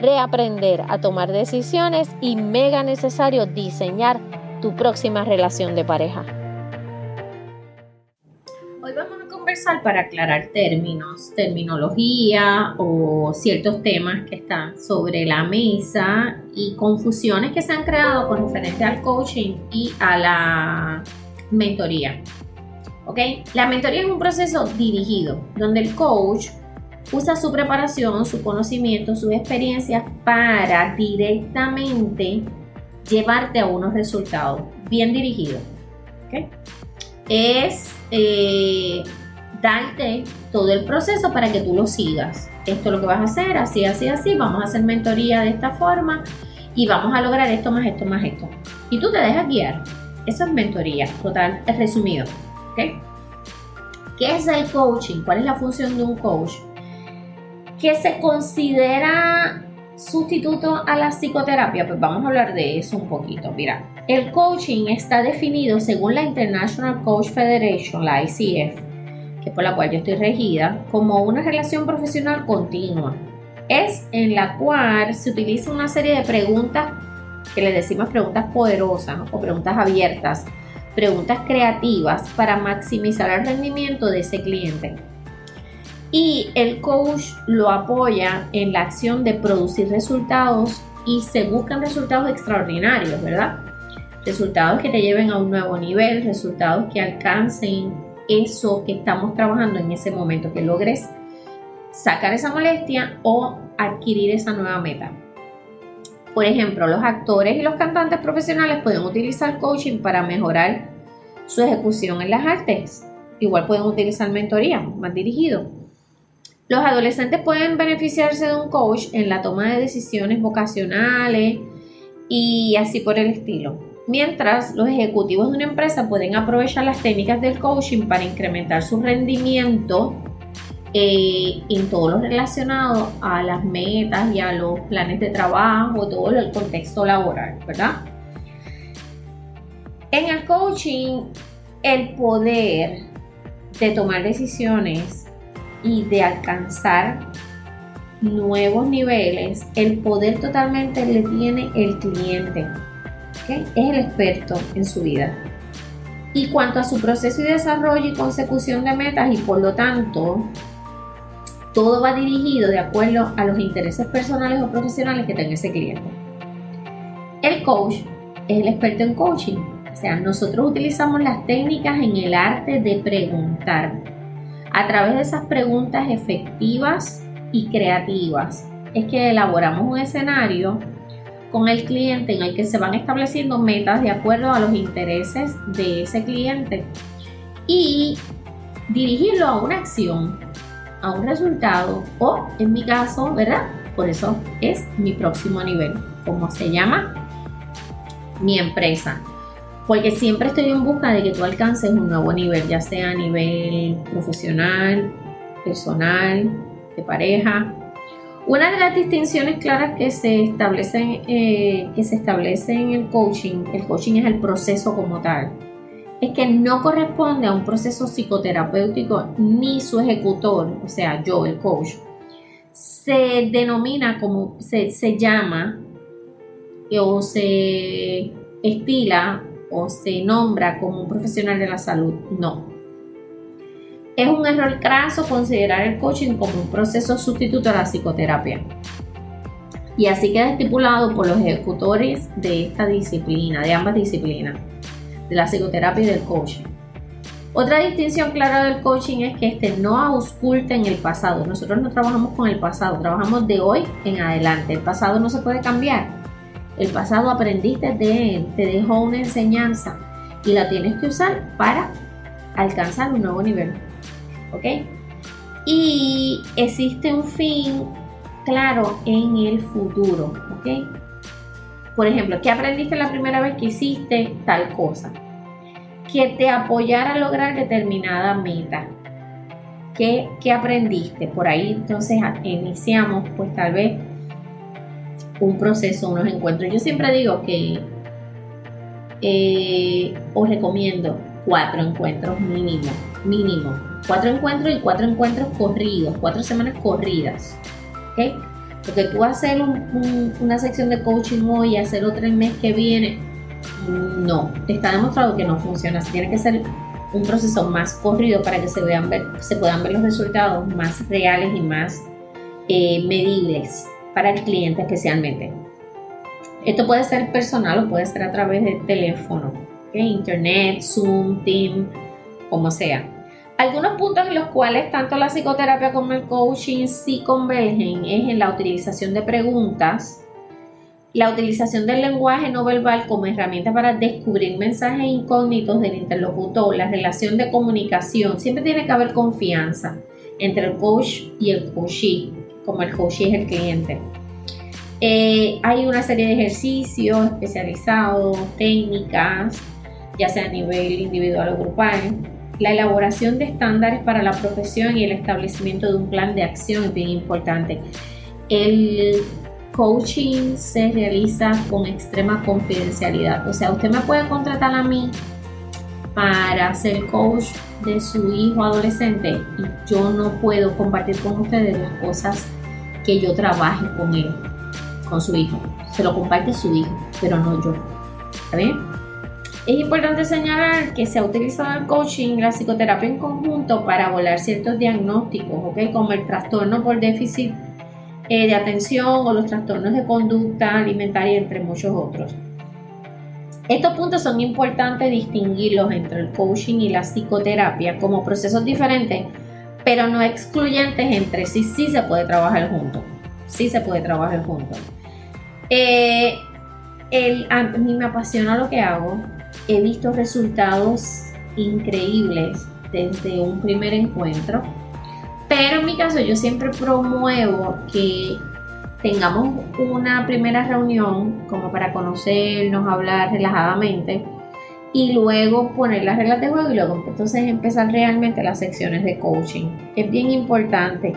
reaprender a tomar decisiones y mega necesario diseñar tu próxima relación de pareja. Hoy vamos a conversar para aclarar términos, terminología o ciertos temas que están sobre la mesa y confusiones que se han creado con referente al coaching y a la mentoría. ¿Ok? La mentoría es un proceso dirigido donde el coach usa su preparación, su conocimiento, sus experiencias para directamente llevarte a unos resultados bien dirigidos. Es eh, darte todo el proceso para que tú lo sigas. Esto es lo que vas a hacer, así, así, así. Vamos a hacer mentoría de esta forma y vamos a lograr esto más esto más esto. Y tú te dejas guiar. Eso es mentoría, total, es resumido. ¿Qué es el coaching? ¿Cuál es la función de un coach? Que se considera sustituto a la psicoterapia, pues vamos a hablar de eso un poquito. Mira, el coaching está definido según la International Coach Federation, la ICF, que es por la cual yo estoy regida, como una relación profesional continua. Es en la cual se utiliza una serie de preguntas que le decimos preguntas poderosas o preguntas abiertas, preguntas creativas para maximizar el rendimiento de ese cliente y el coach lo apoya en la acción de producir resultados y se buscan resultados extraordinarios, ¿verdad? Resultados que te lleven a un nuevo nivel, resultados que alcancen eso que estamos trabajando en ese momento, que logres sacar esa molestia o adquirir esa nueva meta. Por ejemplo, los actores y los cantantes profesionales pueden utilizar coaching para mejorar su ejecución en las artes. Igual pueden utilizar mentoría más dirigido. Los adolescentes pueden beneficiarse de un coach en la toma de decisiones vocacionales y así por el estilo. Mientras los ejecutivos de una empresa pueden aprovechar las técnicas del coaching para incrementar su rendimiento eh, en todo lo relacionado a las metas y a los planes de trabajo, todo el contexto laboral, ¿verdad? En el coaching, el poder de tomar decisiones y de alcanzar nuevos niveles, el poder totalmente le tiene el cliente. Es el experto en su vida. Y cuanto a su proceso y desarrollo y consecución de metas, y por lo tanto, todo va dirigido de acuerdo a los intereses personales o profesionales que tenga ese cliente. El coach es el experto en coaching. O sea, nosotros utilizamos las técnicas en el arte de preguntar a través de esas preguntas efectivas y creativas es que elaboramos un escenario con el cliente en el que se van estableciendo metas de acuerdo a los intereses de ese cliente y dirigirlo a una acción, a un resultado o en mi caso, ¿verdad? Por eso es mi próximo nivel, como se llama mi empresa porque siempre estoy en busca de que tú alcances un nuevo nivel, ya sea a nivel profesional, personal, de pareja. Una de las distinciones claras que se establecen, eh, que se establece en el coaching, el coaching es el proceso como tal, es que no corresponde a un proceso psicoterapéutico ni su ejecutor, o sea, yo, el coach. Se denomina como, se, se llama o se estila o se nombra como un profesional de la salud. No. Es un error craso considerar el coaching como un proceso sustituto a la psicoterapia. Y así queda estipulado por los ejecutores de esta disciplina, de ambas disciplinas, de la psicoterapia y del coaching. Otra distinción clara del coaching es que este no ausculta en el pasado. Nosotros no trabajamos con el pasado, trabajamos de hoy en adelante. El pasado no se puede cambiar. El pasado aprendiste de él, te dejó una enseñanza y la tienes que usar para alcanzar un nuevo nivel. ¿Ok? Y existe un fin claro en el futuro. ¿Ok? Por ejemplo, ¿qué aprendiste la primera vez que hiciste tal cosa? Que te apoyara a lograr determinada meta. ¿Qué, ¿Qué, aprendiste? Por ahí entonces iniciamos pues tal vez un proceso, unos encuentros. Yo siempre digo que eh, os recomiendo cuatro encuentros mínimo, mínimo. Cuatro encuentros y cuatro encuentros corridos, cuatro semanas corridas. ¿Ok? Porque tú hacer una sección de coaching hoy y hacer otra el mes que viene, no, está demostrado que no funciona. tiene que ser un proceso más corrido para que se, puedan ver los resultados más reales y más eh, medibles para el cliente especialmente. Esto puede ser personal o puede ser a través de teléfono, internet, Zoom, Team, como sea. Algunos puntos en los cuales tanto la psicoterapia como el coaching sí convergen es en la utilización de preguntas, la utilización del lenguaje no verbal como herramienta para descubrir mensajes incógnitos del interlocutor, la relación de comunicación, siempre tiene que haber confianza entre el coach y el coachee, como el coach es el cliente. Eh, hay una serie de ejercicios especializados, técnicas, ya sea a nivel individual o grupal. La elaboración de estándares para la profesión y el establecimiento de un plan de acción es bien importante. El coaching se realiza con extrema confidencialidad. O sea, usted me puede contratar a mí para ser coach de su hijo adolescente y yo no puedo compartir con ustedes las cosas que yo trabaje con él, con su hijo. Se lo comparte su hijo, pero no yo. ¿Está bien? Es importante señalar que se ha utilizado el coaching y la psicoterapia en conjunto para volar ciertos diagnósticos, ¿ok? Como el trastorno por déficit eh, de atención o los trastornos de conducta alimentaria, entre muchos otros. Estos puntos son importantes distinguirlos entre el coaching y la psicoterapia como procesos diferentes pero no excluyentes entre sí, sí se puede trabajar juntos. Sí se puede trabajar juntos. Eh, a mí me apasiona lo que hago. He visto resultados increíbles desde un primer encuentro. Pero en mi caso yo siempre promuevo que tengamos una primera reunión como para conocernos, hablar relajadamente y luego poner las reglas de juego y luego entonces empezar realmente las secciones de coaching. Es bien importante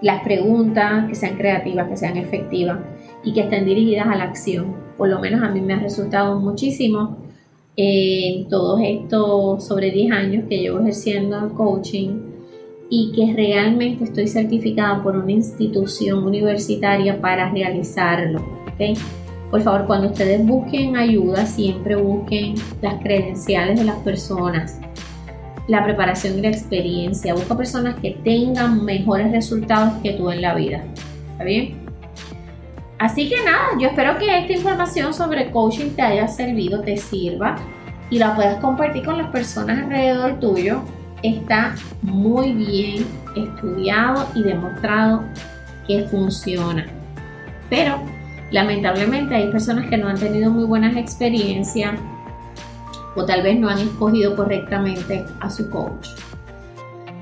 las preguntas que sean creativas, que sean efectivas y que estén dirigidas a la acción. Por lo menos a mí me ha resultado muchísimo en todos estos sobre 10 años que llevo ejerciendo el coaching y que realmente estoy certificada por una institución universitaria para realizarlo. ¿okay? Por favor, cuando ustedes busquen ayuda, siempre busquen las credenciales de las personas, la preparación y la experiencia. Busca personas que tengan mejores resultados que tú en la vida. ¿Está bien? Así que nada, yo espero que esta información sobre coaching te haya servido, te sirva y la puedas compartir con las personas alrededor tuyo. Está muy bien estudiado y demostrado que funciona. Pero Lamentablemente hay personas que no han tenido muy buenas experiencias o tal vez no han escogido correctamente a su coach.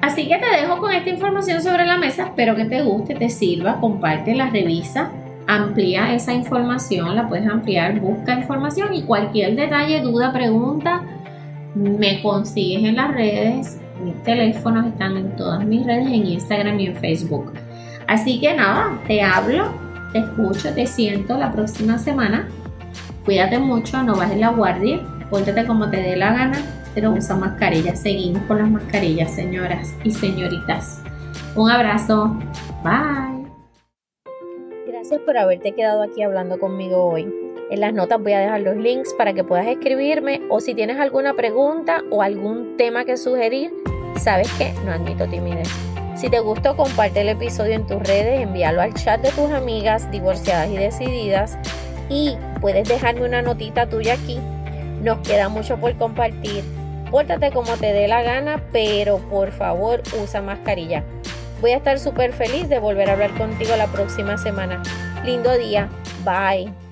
Así que te dejo con esta información sobre la mesa, espero que te guste, te sirva, compártela, revisa, amplía esa información, la puedes ampliar, busca información y cualquier detalle, duda, pregunta, me consigues en las redes, mis teléfonos están en todas mis redes, en Instagram y en Facebook. Así que nada, te hablo te escucho, te siento la próxima semana. Cuídate mucho, no bajes la guardia, pórtate como te dé la gana, pero usa mascarilla. Seguimos con las mascarillas, señoras y señoritas. Un abrazo. Bye. Gracias por haberte quedado aquí hablando conmigo hoy. En las notas voy a dejar los links para que puedas escribirme o si tienes alguna pregunta o algún tema que sugerir, sabes que no admito timidez. Si te gustó, comparte el episodio en tus redes, envíalo al chat de tus amigas divorciadas y decididas y puedes dejarme una notita tuya aquí. Nos queda mucho por compartir. Pórtate como te dé la gana, pero por favor usa mascarilla. Voy a estar súper feliz de volver a hablar contigo la próxima semana. Lindo día. Bye.